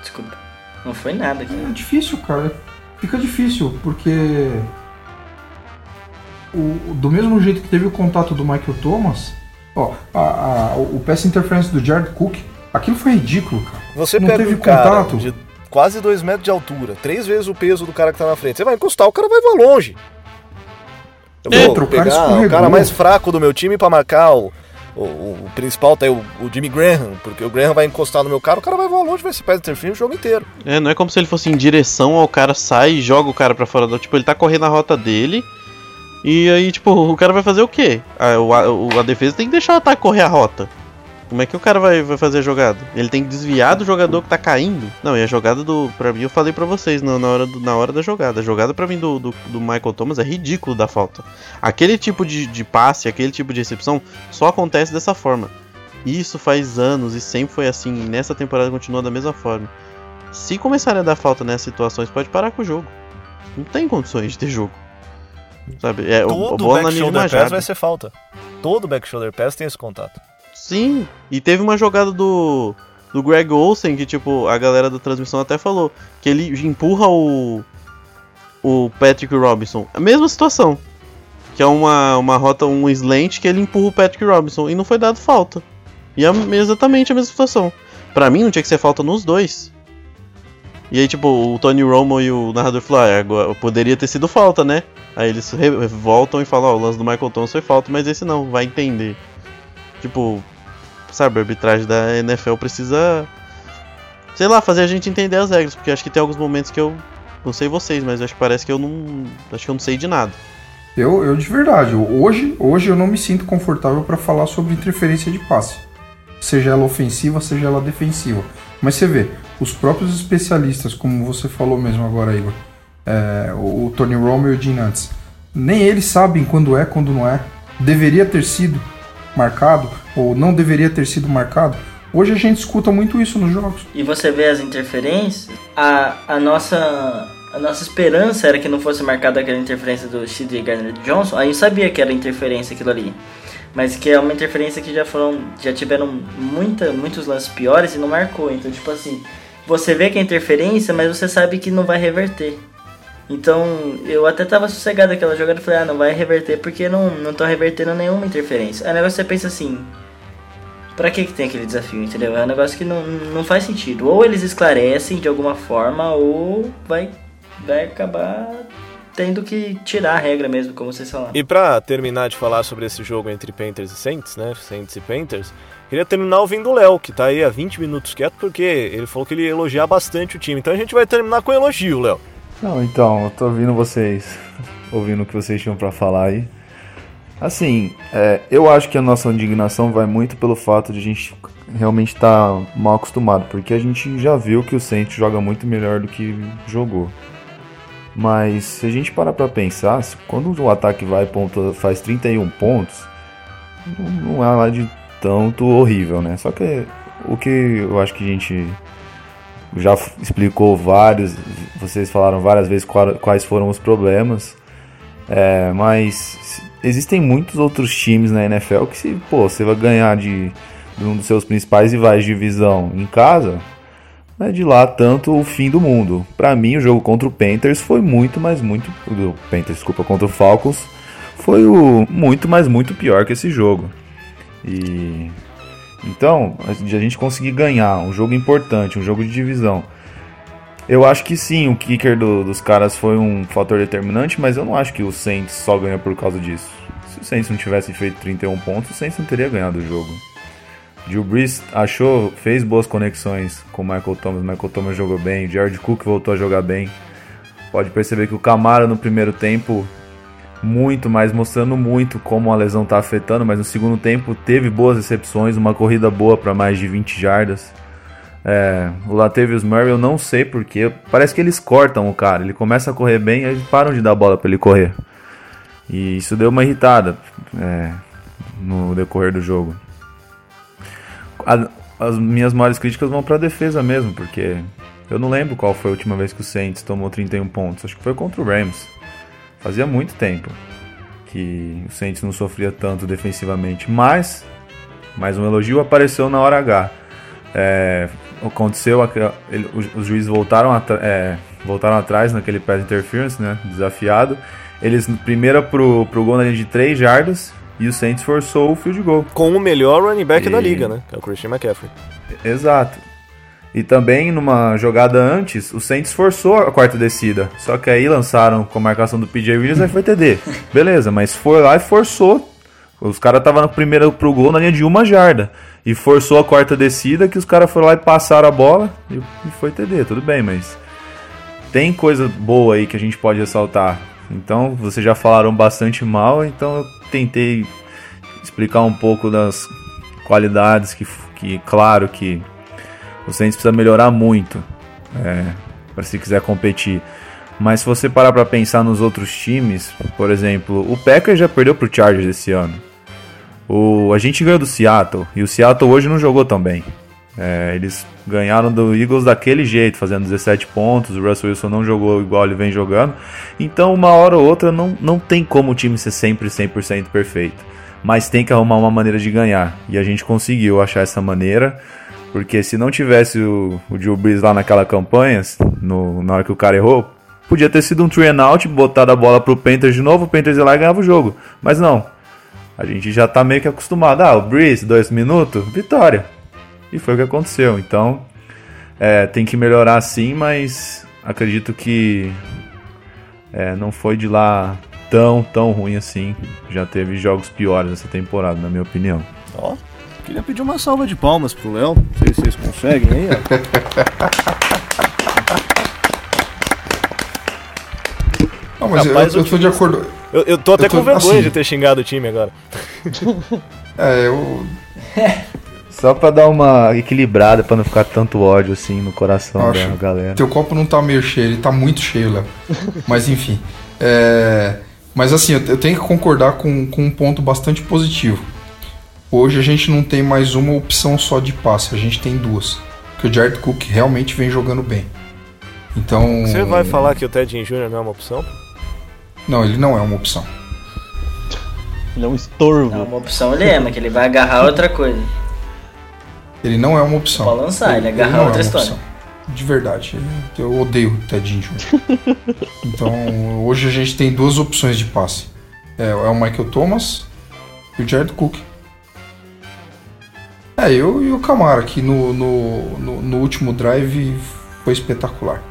Desculpa. Não foi nada aqui. É difícil, cara. Fica difícil, porque. O, do mesmo jeito que teve o contato do Michael Thomas, ó, a, a, o Pass Interference do Jared Cook, aquilo foi ridículo, cara. Você Não pega teve um contato. de quase 2 metros de altura, três vezes o peso do cara que tá na frente. Você vai encostar, o cara vai voar longe. Eu vou Outro, pegar o cara, o cara mais fraco do meu time para marcar o, o, o, principal, tá aí o, o, Jimmy Graham, porque o Graham vai encostar no meu cara, o cara vai voar longe, vai se pés interferir o jogo inteiro. É, não é como se ele fosse em direção ao cara, sai e joga o cara para fora do. Tipo, ele tá correndo a rota dele. E aí, tipo, o cara vai fazer o quê? A, a, a defesa tem que deixar o ataque correr a rota. Como é que o cara vai, vai fazer a jogada? Ele tem que desviar do jogador que tá caindo? Não, e a jogada do. Pra mim, eu falei pra vocês na, na hora, do, na hora da jogada. A jogada pra mim do, do, do, Michael Thomas é ridículo da falta. Aquele tipo de, de passe, aquele tipo de recepção, só acontece dessa forma. Isso faz anos e sempre foi assim. E nessa temporada continua da mesma forma. Se começarem a dar falta nessas situações, pode parar com o jogo. Não tem condições de ter jogo. Sabe? É, Todo o, bola back shoulder pass vai ser falta. Todo back shoulder pass tem esse contato. Sim, e teve uma jogada do, do Greg Olsen que, tipo, a galera da transmissão até falou que ele empurra o, o Patrick Robinson. A mesma situação. Que é uma, uma rota, um slant que ele empurra o Patrick Robinson e não foi dado falta. E é exatamente a mesma situação. Pra mim não tinha que ser falta nos dois. E aí, tipo, o Tony Romo e o narrador falaram, ah, agora poderia ter sido falta, né? Aí eles voltam e falam, ó, oh, o lance do Michael Thomas foi falta, mas esse não, vai entender. Tipo, sabe, a arbitragem da NFL precisa, sei lá, fazer a gente entender as regras, porque acho que tem alguns momentos que eu não sei vocês, mas acho que parece que eu não, acho que eu não sei de nada. Eu, eu de verdade, hoje, hoje eu não me sinto confortável para falar sobre interferência de passe, seja ela ofensiva, seja ela defensiva. Mas você vê, os próprios especialistas, como você falou mesmo agora, Igor, é, o, Tony Romo e o Gene antes, nem eles sabem quando é, quando não é. Deveria ter sido marcado ou não deveria ter sido marcado. Hoje a gente escuta muito isso nos jogos. E você vê as interferências, a, a nossa a nossa esperança era que não fosse marcada aquela interferência do C.J. Gardner Johnson. A gente sabia que era interferência aquilo ali. Mas que é uma interferência que já foram. Já tiveram muita, muitos lances piores e não marcou. Então, tipo assim, você vê que é interferência, mas você sabe que não vai reverter. Então eu até tava sossegado aquela jogada e falei, ah, não vai reverter porque não, não tô revertendo nenhuma interferência. Aí o negócio você pensa assim, pra que, que tem aquele desafio, entendeu? É um negócio que não, não faz sentido. Ou eles esclarecem de alguma forma, ou vai, vai acabar tendo que tirar a regra mesmo, como vocês falaram. E pra terminar de falar sobre esse jogo entre Panthers e Saints, né? Saints e Panthers, queria terminar ouvindo o Léo, que tá aí há 20 minutos quieto, porque ele falou que ele ia elogiar bastante o time. Então a gente vai terminar com elogio, Léo. Não, então, eu tô ouvindo vocês, ouvindo o que vocês tinham para falar aí. Assim, é, eu acho que a nossa indignação vai muito pelo fato de a gente realmente estar tá mal acostumado, porque a gente já viu que o Saints joga muito melhor do que jogou. Mas se a gente parar pra pensar, quando o ataque vai ponto, faz 31 pontos, não é lá de tanto horrível, né? Só que o que eu acho que a gente já explicou vários, vocês falaram várias vezes quais foram os problemas, é, mas existem muitos outros times na NFL que se pô, você vai ganhar de, de um dos seus principais rivais de divisão em casa, não é de lá tanto o fim do mundo. Para mim, o jogo contra o Panthers foi muito, mas muito, o Panthers, desculpa, contra o Falcons foi o muito, mas muito pior que esse jogo. E então, a gente conseguir ganhar um jogo importante, um jogo de divisão. Eu acho que sim, o kicker do, dos caras foi um fator determinante, mas eu não acho que o Saints só ganha por causa disso. Se o Saints não tivesse feito 31 pontos, o Saints não teria ganhado o jogo. Drew Brees achou, fez boas conexões com o Michael Thomas, Michael Thomas jogou bem, Jared Cook voltou a jogar bem. Pode perceber que o Camara no primeiro tempo muito, mas mostrando muito como a lesão está afetando, mas no segundo tempo teve boas recepções, uma corrida boa para mais de 20 jardas. É, o Latavius Murray eu não sei porque, parece que eles cortam o cara, ele começa a correr bem e eles param de dar bola para ele correr. E isso deu uma irritada é, no decorrer do jogo. A, as minhas maiores críticas vão para a defesa mesmo, porque eu não lembro qual foi a última vez que o Saints tomou 31 pontos, acho que foi contra o Rams. Fazia muito tempo que o Saints não sofria tanto defensivamente, mas mais um elogio apareceu na hora H. É, aconteceu, ele, os, juízes voltaram, é, voltaram atrás naquele pass interference, né, desafiado. Eles primeiro pro, pro gol na linha de 3 jardas e o Saints forçou o field goal. Com o melhor running back e... da liga, né, que é o Christian McCaffrey. Exato. E também, numa jogada antes, o Saints forçou a quarta descida. Só que aí lançaram com a marcação do PJ Williams, aí foi TD. Beleza, mas foi lá e forçou. Os caras estavam no primeiro pro gol na linha de uma jarda. E forçou a quarta descida, que os caras foram lá e passaram a bola e foi TD. Tudo bem, mas tem coisa boa aí que a gente pode ressaltar. Então, vocês já falaram bastante mal, então eu tentei explicar um pouco das qualidades que, que claro, que o Saints precisa melhorar muito é, para se quiser competir. Mas se você parar para pensar nos outros times, por exemplo, o Packers já perdeu pro Chargers esse ano. O, a gente ganhou do Seattle e o Seattle hoje não jogou tão bem. É, eles ganharam do Eagles daquele jeito, fazendo 17 pontos. O Russell Wilson não jogou igual ele vem jogando. Então, uma hora ou outra, não, não tem como o time ser sempre 100% perfeito. Mas tem que arrumar uma maneira de ganhar. E a gente conseguiu achar essa maneira. Porque se não tivesse o, o Drew Brees lá naquela campanha, no, na hora que o cara errou, podia ter sido um three and out, botado a bola pro Panthers de novo, o Panthers ia lá e ganhava o jogo. Mas não. A gente já tá meio que acostumado. Ah, o Brees, dois minutos, vitória. E foi o que aconteceu. Então, é, tem que melhorar sim, mas acredito que é, não foi de lá tão, tão ruim assim. Já teve jogos piores essa temporada, na minha opinião. Ó, oh. Queria pedir uma salva de palmas pro Léo. Não sei se vocês conseguem aí, ó. Não, mas Rapaz, eu, eu, tô de acordo. Eu, eu tô até eu tô, com vergonha assim, de ter xingado o time agora. É, eu. Só pra dar uma equilibrada, pra não ficar tanto ódio assim no coração Acho, da galera. Teu copo não tá meio cheio, ele tá muito cheio, Léo. mas enfim. É... Mas assim, eu tenho que concordar com, com um ponto bastante positivo. Hoje a gente não tem mais uma opção só de passe, a gente tem duas. Porque o Jared Cook realmente vem jogando bem. Então. Você vai falar que o Ted Jr. não é uma opção? Não, ele não é uma opção. Ele é um estorvo. Não, uma opção ele é, mas que ele vai agarrar outra coisa. Ele não é uma opção. Pode lançar, ele, ele agarra ele outra é história. Opção. De verdade, eu odeio o Ted Jr. então, hoje a gente tem duas opções de passe: é, é o Michael Thomas e o Jared Cook. É, eu e o Camara, que no, no, no, no, último drive foi espetacular.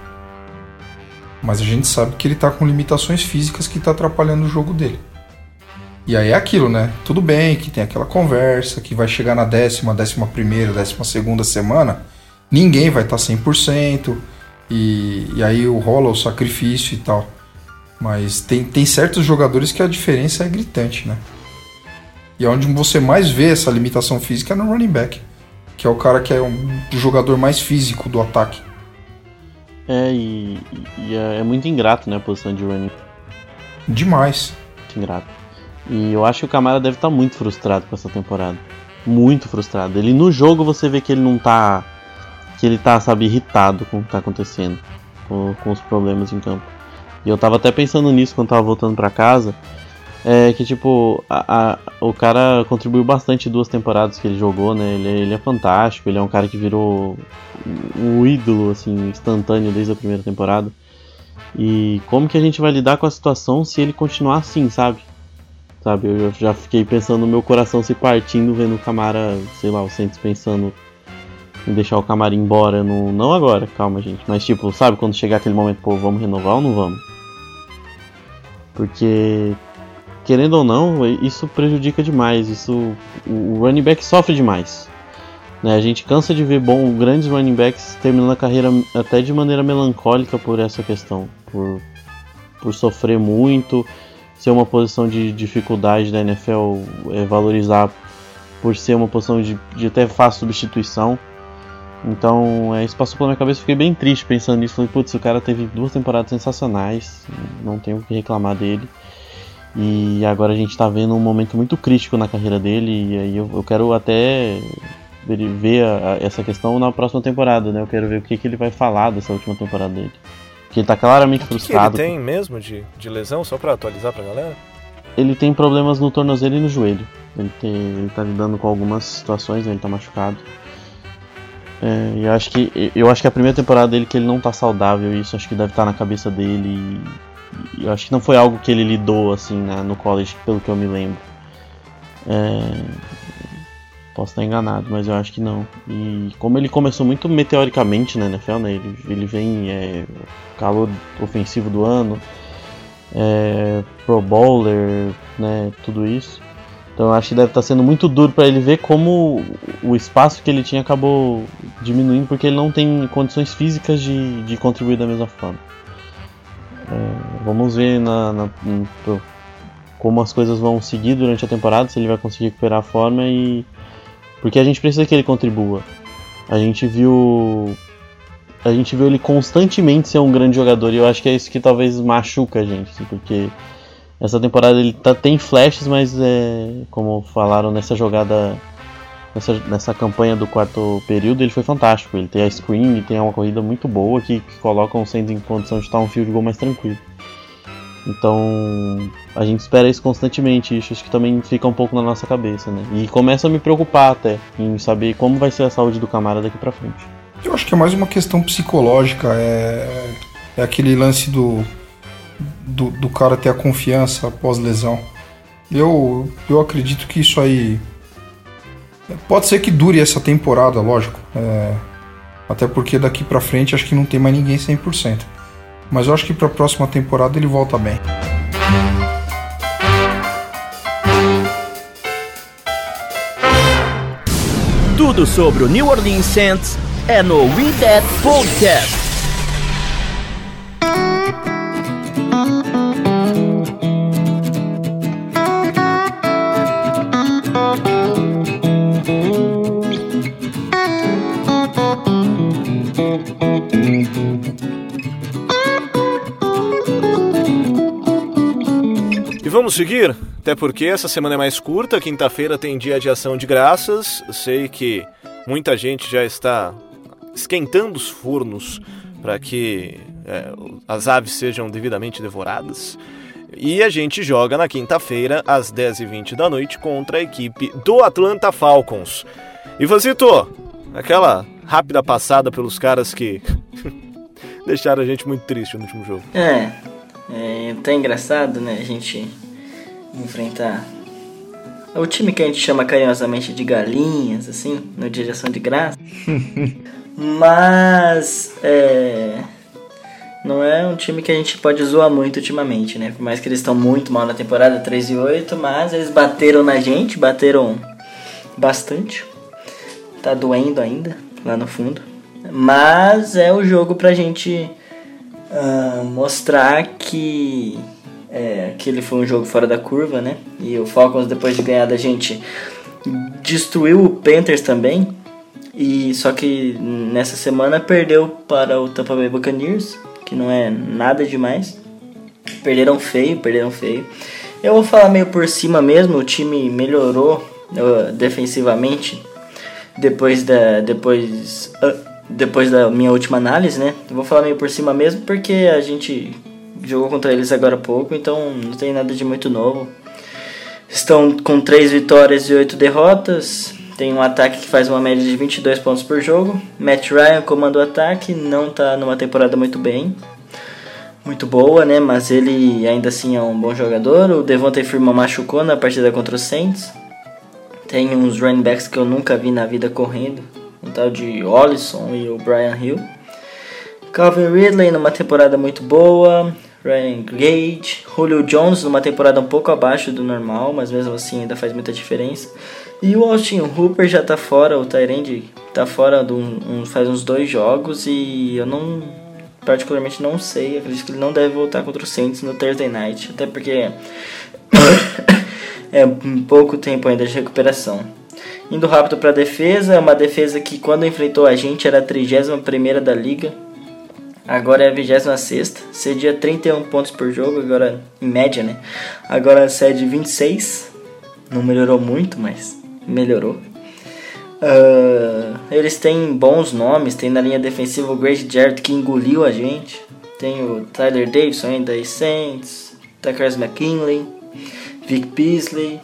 Mas a gente sabe que ele tá com limitações físicas que tá atrapalhando o jogo dele. E aí é aquilo, né? Tudo bem que tem aquela conversa, que vai chegar na décima, décima primeira, décima segunda semana, ninguém vai estar tá 100%, e, e aí rola o sacrifício e tal. Mas tem, tem certos jogadores que a diferença é gritante, né? E é onde você mais vê essa limitação física é no running back, que é o cara que é um jogador mais físico do ataque. É, e, e é, é muito ingrato, né, a posição de running. Demais. Muito ingrato. E eu acho que o Camara deve estar tá muito frustrado com essa temporada. Muito frustrado. Ele no jogo você vê que ele não tá. Que ele tá, sabe, irritado com o que tá acontecendo. Com, com os problemas em campo. E eu tava até pensando nisso quando tava voltando para casa é que tipo, a, a, o cara contribuiu bastante duas temporadas que ele jogou, né? Ele, ele, é fantástico, ele é um cara que virou um ídolo, assim, instantâneo desde a primeira temporada. E como que a gente vai lidar com a situação se ele continuar assim, sabe? Sabe, eu já fiquei pensando no meu coração se partindo, vendo o Camara, sei lá, o Santos pensando em deixar o Camara embora. No, não agora, calma, gente. Mas tipo, sabe, quando chegar aquele momento, pô, vamos renovar ou não vamos? Porque querendo ou não, isso prejudica demais. Isso, o running back sofre demais. Né? A gente cansa de ver bom, grandes running backs terminando a carreira até de maneira melancólica por essa questão, por, por sofrer muito, ser uma posição de dificuldade da NFL, é, valorizar por ser uma posição de, de até fácil substituição. Então, é, isso passou pela minha cabeça, fiquei bem triste pensando nisso. Falei, putz, o cara teve duas temporadas sensacionais, não tenho o que reclamar dele. E agora a gente tá vendo um momento muito crítico na carreira dele, e aí eu, eu quero até ver a, a, essa questão na próxima temporada, né? Eu quero ver o que, que ele vai falar dessa última temporada dele. Porque ele tá claramente frustrado. Que ele tem mesmo de, de lesão, só pra atualizar pra galera? Ele tem problemas no tornozelo e no joelho. Ele, tem, ele tá lidando com algumas situações, né? ele tá machucado. É, eu acho que eu acho que a primeira temporada dele que ele não tá saudável, isso acho que deve estar tá na cabeça dele. E, eu acho que não foi algo que ele lidou assim né, no college, pelo que eu me lembro. É, posso estar enganado, mas eu acho que não. E como ele começou muito meteoricamente na NFL, né, ele, ele vem é, calor ofensivo do ano, é, Pro Bowler, né, tudo isso. Então eu acho que deve estar sendo muito duro para ele ver como o espaço que ele tinha acabou diminuindo porque ele não tem condições físicas de, de contribuir da mesma forma. É, vamos ver na, na, como as coisas vão seguir durante a temporada, se ele vai conseguir recuperar a forma e. Porque a gente precisa que ele contribua. A gente viu. A gente viu ele constantemente ser um grande jogador e eu acho que é isso que talvez machuca a gente, porque essa temporada ele tá, tem flashes, mas é, como falaram nessa jogada, nessa, nessa campanha do quarto período, ele foi fantástico. Ele tem a screen e tem uma corrida muito boa que, que coloca o Saints em condição de estar um field goal mais tranquilo. Então a gente espera isso constantemente, isso acho que também fica um pouco na nossa cabeça, né? E começa a me preocupar até em saber como vai ser a saúde do Camara daqui para frente. Eu acho que é mais uma questão psicológica, é, é aquele lance do do, do cara ter a confiança após lesão. Eu, eu acredito que isso aí. Pode ser que dure essa temporada, lógico. É, até porque daqui pra frente acho que não tem mais ninguém 100%. Mas eu acho que pra próxima temporada ele volta bem. Tudo sobre o New Orleans Saints é no We That Podcast. Vamos seguir? Até porque essa semana é mais curta, quinta-feira tem dia de ação de graças. Sei que muita gente já está esquentando os fornos para que é, as aves sejam devidamente devoradas. E a gente joga na quinta-feira, às 10h20 da noite, contra a equipe do Atlanta Falcons. Vasito, aquela rápida passada pelos caras que deixaram a gente muito triste no último jogo. É, é tá engraçado, né? A gente enfrentar o time que a gente chama carinhosamente de galinhas, assim, no direção de graça. Mas é, não é um time que a gente pode zoar muito ultimamente, né? Por mais que eles estão muito mal na temporada 3 e 8, mas eles bateram na gente, bateram bastante. Tá doendo ainda lá no fundo. Mas é o jogo pra gente uh, mostrar que é, aquele foi um jogo fora da curva, né? E o Falcons, depois de ganhar da gente, destruiu o Panthers também. E só que nessa semana perdeu para o Tampa Bay Buccaneers, que não é nada demais. Perderam feio, perderam feio. Eu vou falar meio por cima mesmo, o time melhorou uh, defensivamente depois da depois uh, depois da minha última análise, né? Eu vou falar meio por cima mesmo porque a gente jogou contra eles agora há pouco, então não tem nada de muito novo. Estão com 3 vitórias e 8 derrotas. Tem um ataque que faz uma média de 22 pontos por jogo. Matt Ryan comanda o ataque, não está numa temporada muito bem. Muito boa, né? Mas ele ainda assim é um bom jogador. O Devontae Freeman machucou na partida contra os Saints. Tem uns running backs que eu nunca vi na vida correndo. O tal de Ollison e o Brian Hill. Calvin Ridley numa temporada muito boa. Ryan Gage, Julio Jones numa temporada um pouco abaixo do normal, mas mesmo assim ainda faz muita diferença. E o Austin Hooper já tá fora, o Tyrande tá fora do, um, faz uns dois jogos e eu não particularmente não sei, acredito que ele não deve voltar contra o Saints no Thursday Night, até porque é um pouco tempo ainda de recuperação. Indo rápido para a defesa, é uma defesa que quando enfrentou a gente era a 31 da liga, agora é a 26, cedia 31 pontos por jogo, agora em média, né? Agora cede 26, não melhorou muito, mas melhorou. Uh, eles têm bons nomes, tem na linha defensiva o Grace Jarrett que engoliu a gente, tem o Tyler Davidson ainda aí Saints, Tucker McKinley, Vic Beasley.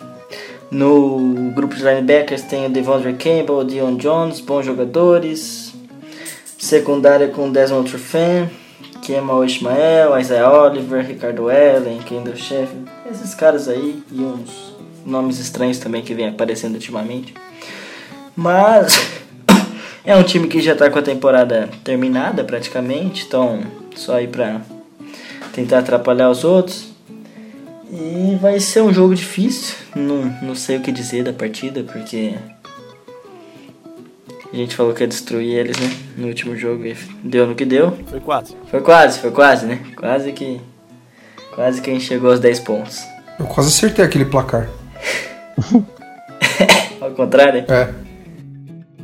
No grupo de linebackers tem o Devondre Campbell, Dion Jones, bons jogadores. Secundária com Desmond Trufant, Kemal Ismael, Isaiah Oliver, Ricardo Allen, Kendall Sheffield. Esses caras aí e uns nomes estranhos também que vem aparecendo ultimamente. Mas é um time que já está com a temporada terminada praticamente, então só aí pra tentar atrapalhar os outros. E vai ser um jogo difícil, não, não sei o que dizer da partida, porque a gente falou que ia destruir eles, né? No último jogo e deu no que deu. Foi quase. Foi quase, foi quase, né? Quase que. Quase que a gente chegou aos 10 pontos. Eu quase acertei aquele placar. Ao contrário? É.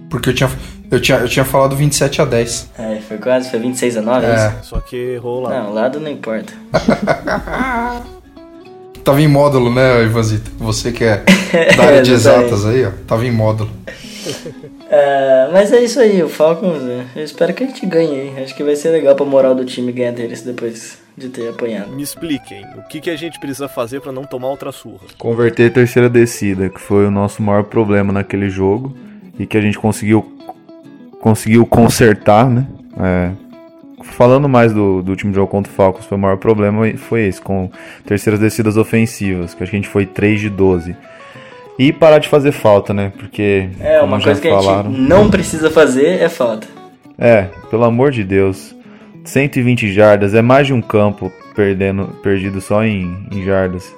Porque eu tinha, eu tinha, eu tinha falado 27 a 10. É, foi quase, foi 26 a 9, é, é. Só que errou lá. Não, o lado não importa. Tava em módulo, né, Ivanzito? Você que é da área de exatas aí, ó. Tava em módulo. Uh, mas é isso aí, o Falcons, né? eu espero que a gente ganhe aí. Acho que vai ser legal pra moral do time ganhar deles depois de ter apanhado. Me expliquem, o que, que a gente precisa fazer para não tomar outra surra? Converter terceira descida, que foi o nosso maior problema naquele jogo e que a gente conseguiu conseguiu consertar, né? É, falando mais do, do último jogo contra o Falcons, foi o maior problema foi esse, com terceiras descidas ofensivas, que acho que a gente foi 3 de 12. E parar de fazer falta, né? Porque. É, uma coisa que falaram, a gente não precisa fazer é falta. É, pelo amor de Deus. 120 jardas, é mais de um campo perdendo, perdido só em, em jardas.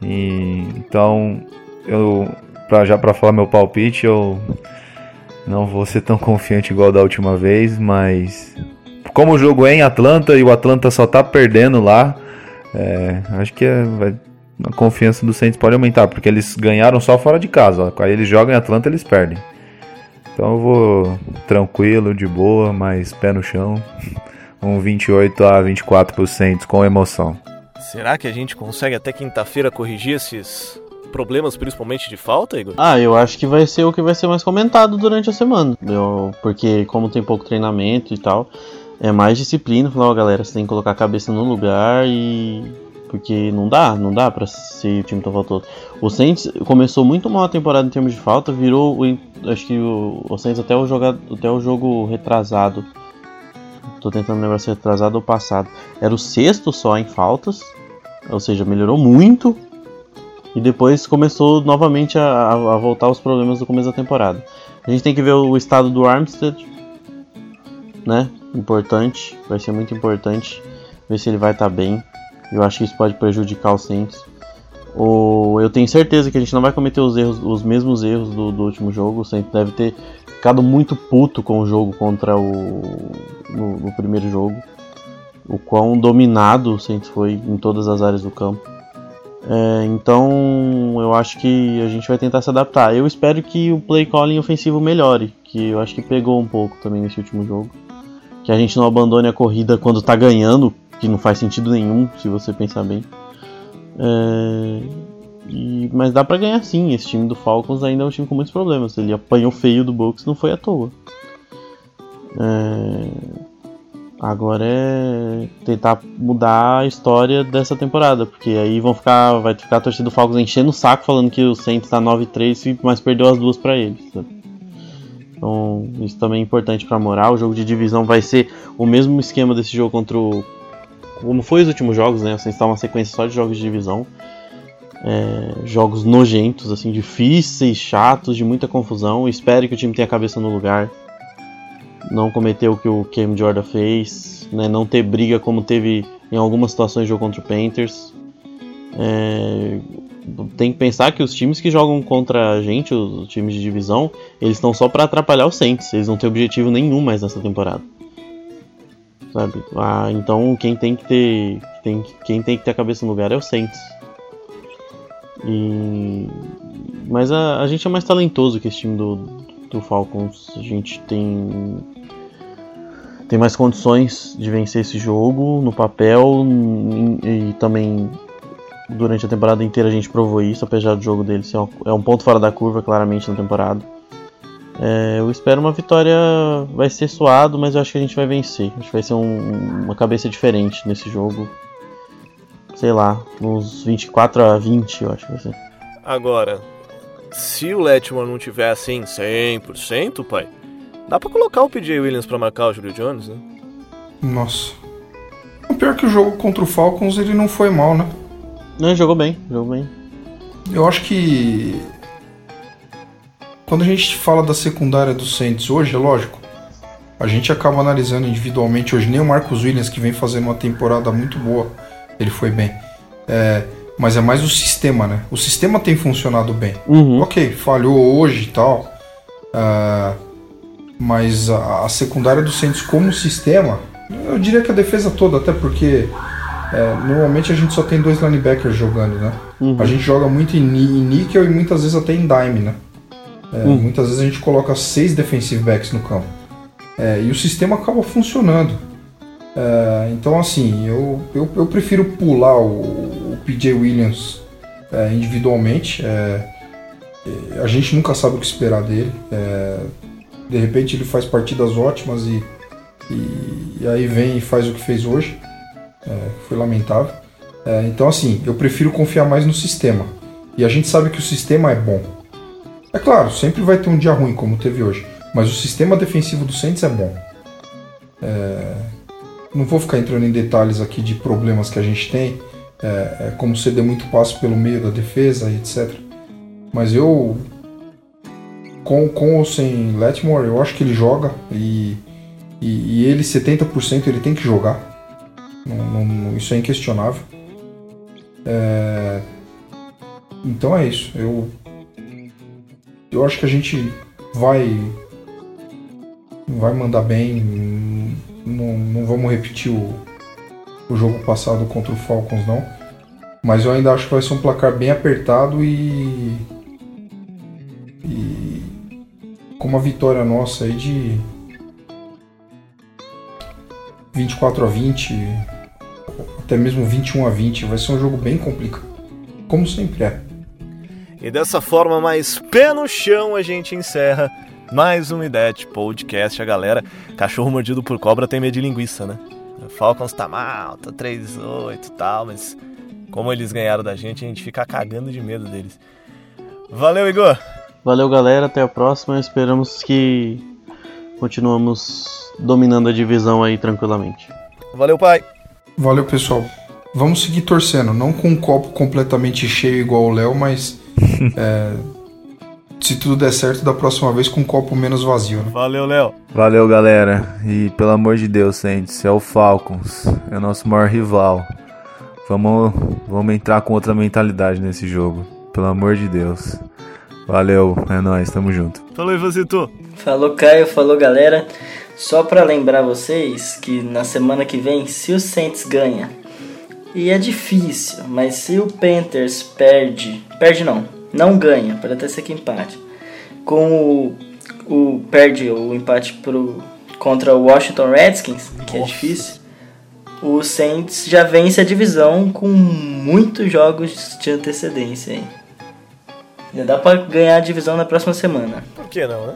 E, então, eu pra, já para falar meu palpite, eu não vou ser tão confiante igual da última vez, mas como o jogo é em Atlanta e o Atlanta só tá perdendo lá, é, acho que é, vai, a confiança do Saints pode aumentar, porque eles ganharam só fora de casa. Ó, aí eles jogam em Atlanta, eles perdem. Então eu vou tranquilo, de boa, mas pé no chão. Um 28 a 24 por Saints com emoção. Será que a gente consegue até quinta-feira corrigir esses problemas, principalmente de falta, Igor? Ah, eu acho que vai ser o que vai ser mais comentado durante a semana. Eu, porque como tem pouco treinamento e tal, é mais disciplina. Falar, ó, galera, você tem que colocar a cabeça no lugar e. Porque não dá, não dá pra ser o time tão faltoso. O Saints começou muito mal a temporada em termos de falta, virou. Acho que o, o Saints até o, jogo, até o jogo retrasado. Tô tentando lembrar se é retrasado ou passado. Era o sexto só em faltas. Ou seja, melhorou muito. E depois começou novamente a, a voltar os problemas do começo da temporada. A gente tem que ver o estado do Armstead, né? importante, vai ser muito importante ver se ele vai estar tá bem. Eu acho que isso pode prejudicar o Saints. Ou eu tenho certeza que a gente não vai cometer os erros, os mesmos erros do, do último jogo. O Saints deve ter ficado muito puto com o jogo contra o no, no primeiro jogo. O quão dominado o Saints foi em todas as áreas do campo. É, então eu acho que a gente vai tentar se adaptar. Eu espero que o play calling ofensivo melhore, que eu acho que pegou um pouco também nesse último jogo que a gente não abandone a corrida quando tá ganhando, que não faz sentido nenhum, se você pensar bem. É... E... Mas dá para ganhar sim, esse time do Falcons ainda é um time com muitos problemas. Ele apanhou feio do Bucks, não foi à toa. É... Agora é tentar mudar a história dessa temporada, porque aí vão ficar, vai ficar a torcida do Falcons enchendo o saco falando que o Saints tá 9-3, mas perdeu as duas para eles. Sabe? Então, isso também é importante para moral. O jogo de divisão vai ser o mesmo esquema desse jogo contra o. Como foi os últimos jogos, né? Você está uma sequência só de jogos de divisão. É, jogos nojentos, assim, difíceis, chatos, de muita confusão. Espero que o time tenha a cabeça no lugar. não cometer o que o Cam Jordan fez, né, não ter briga como teve em algumas situações de jogo contra o Panthers. É, tem que pensar que os times que jogam contra a gente, os times de divisão, eles estão só para atrapalhar o Saints. Eles não têm objetivo nenhum mais nessa temporada. Sabe? Ah, então quem tem que ter tem, quem tem que ter a cabeça no lugar é o Saints. E, mas a, a gente é mais talentoso que esse time do, do Falcons. A gente tem tem mais condições de vencer esse jogo no papel e, e também durante a temporada inteira a gente provou isso, apesar do jogo dele ser é um ponto fora da curva claramente na temporada. É, eu espero uma vitória, vai ser suado, mas eu acho que a gente vai vencer. Acho que vai ser um, uma cabeça diferente nesse jogo. Sei lá, uns 24 a 20, eu acho que vai ser. Agora, se o Letmore não tiver assim 100%, pai, dá pra colocar o PJ Williams pra marcar o Julio Jones, né? Nossa. O pior é que o jogo contra o Falcons ele não foi mal, né? Não, jogou bem, jogou bem. Eu acho que quando a gente fala da secundária do Saints hoje, é lógico, a gente acaba analisando individualmente hoje. Nem o Marcos Williams, que vem fazendo uma temporada muito boa, ele foi bem. É, mas é mais o sistema, né? O sistema tem funcionado bem. Uhum. Ok, falhou hoje e tal. Uh, mas a, a, secundária do Saints como sistema, eu diria que a defesa toda, até porque é, normalmente a gente só tem dois linebackers jogando, né? Uhum. A gente joga muito em, em níquel e muitas vezes até em dime, né? É, uhum. Muitas vezes a gente coloca seis defensive backs no campo. É, e o sistema acaba funcionando. É, então, assim, eu, eu, eu, prefiro pular o, o PJ Williams é, individualmente. É, a gente nunca sabe o que esperar dele. de repente ele faz partidas ótimas e, e, e aí vem e faz o que fez hoje é, foi lamentável. É, então, assim, eu prefiro confiar mais no sistema. E a gente sabe que o sistema é bom. É claro, sempre vai ter um dia ruim, como teve hoje. Mas o sistema defensivo do Saints é bom. É... Não vou ficar entrando em detalhes aqui de problemas que a gente tem, é, é como ceder muito passo pelo meio da defesa e etc. Mas eu, com, com ou sem Letmore, eu acho que ele joga e, e, e ele, 70%, ele tem que jogar. Não, não, isso é inquestionável. É... Então é isso. Eu, eu acho que a gente vai vai mandar bem. Não, não vamos repetir o, o jogo passado contra o Falcons, não. Mas eu ainda acho que vai ser um placar bem apertado e. E. Com uma vitória nossa aí de 24 a 20, até mesmo 21 a 20. Vai ser um jogo bem complicado, como sempre é. E dessa forma mais pé no chão a gente encerra mais um IDET Podcast. A galera, cachorro mordido por cobra tem medo de linguiça, né? Falcons tá mal, tá 3-8 e tal, mas como eles ganharam da gente, a gente fica cagando de medo deles. Valeu, Igor! Valeu, galera. Até a próxima. Esperamos que continuamos dominando a divisão aí tranquilamente. Valeu, pai. Valeu, pessoal. Vamos seguir torcendo, não com um copo completamente cheio igual o Léo, mas é, se tudo der certo, da próxima vez com um copo menos vazio. Né? Valeu, Léo. Valeu, galera. E pelo amor de Deus, Saints, é o Falcons, é o nosso maior rival. Vamos, vamos entrar com outra mentalidade nesse jogo, pelo amor de Deus. Valeu, é nóis, tamo junto. Falou, Ivanzito. Falou, Caio, falou, galera. Só para lembrar vocês que na semana que vem, se o Saints ganha, e é difícil, mas se o Panthers perde, perde não, não ganha, pode até ser que empate, com o, o perde o empate pro, contra o Washington Redskins, que é Nossa. é difícil, o Saints já vence a divisão com muitos jogos de antecedência aí. Já dá para ganhar a divisão na próxima semana. Por que não, né?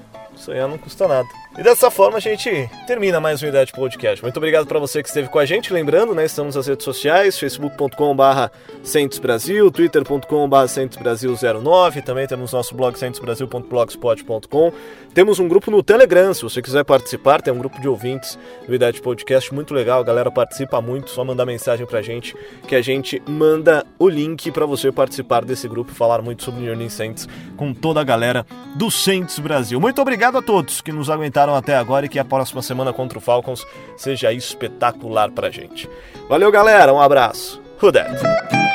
Aí não custa nada. E dessa forma a gente termina mais um Idade Podcast. Muito obrigado para você que esteve com a gente. Lembrando, né, estamos nas redes sociais, facebook.com.br Brasil, twitter.com.br Brasil09, também temos nosso blog centosbrasil.blogspot.com. Temos um grupo no Telegram, se você quiser participar, tem um grupo de ouvintes do Idade Podcast muito legal, a galera participa muito, só mandar mensagem pra gente que a gente manda o link para você participar desse grupo e falar muito sobre New Orleans Saints com toda a galera do Saints Brasil. Muito obrigado a todos que nos aguentaram até agora e que a próxima semana contra o Falcons seja espetacular pra gente. Valeu, galera. Um abraço. Who that?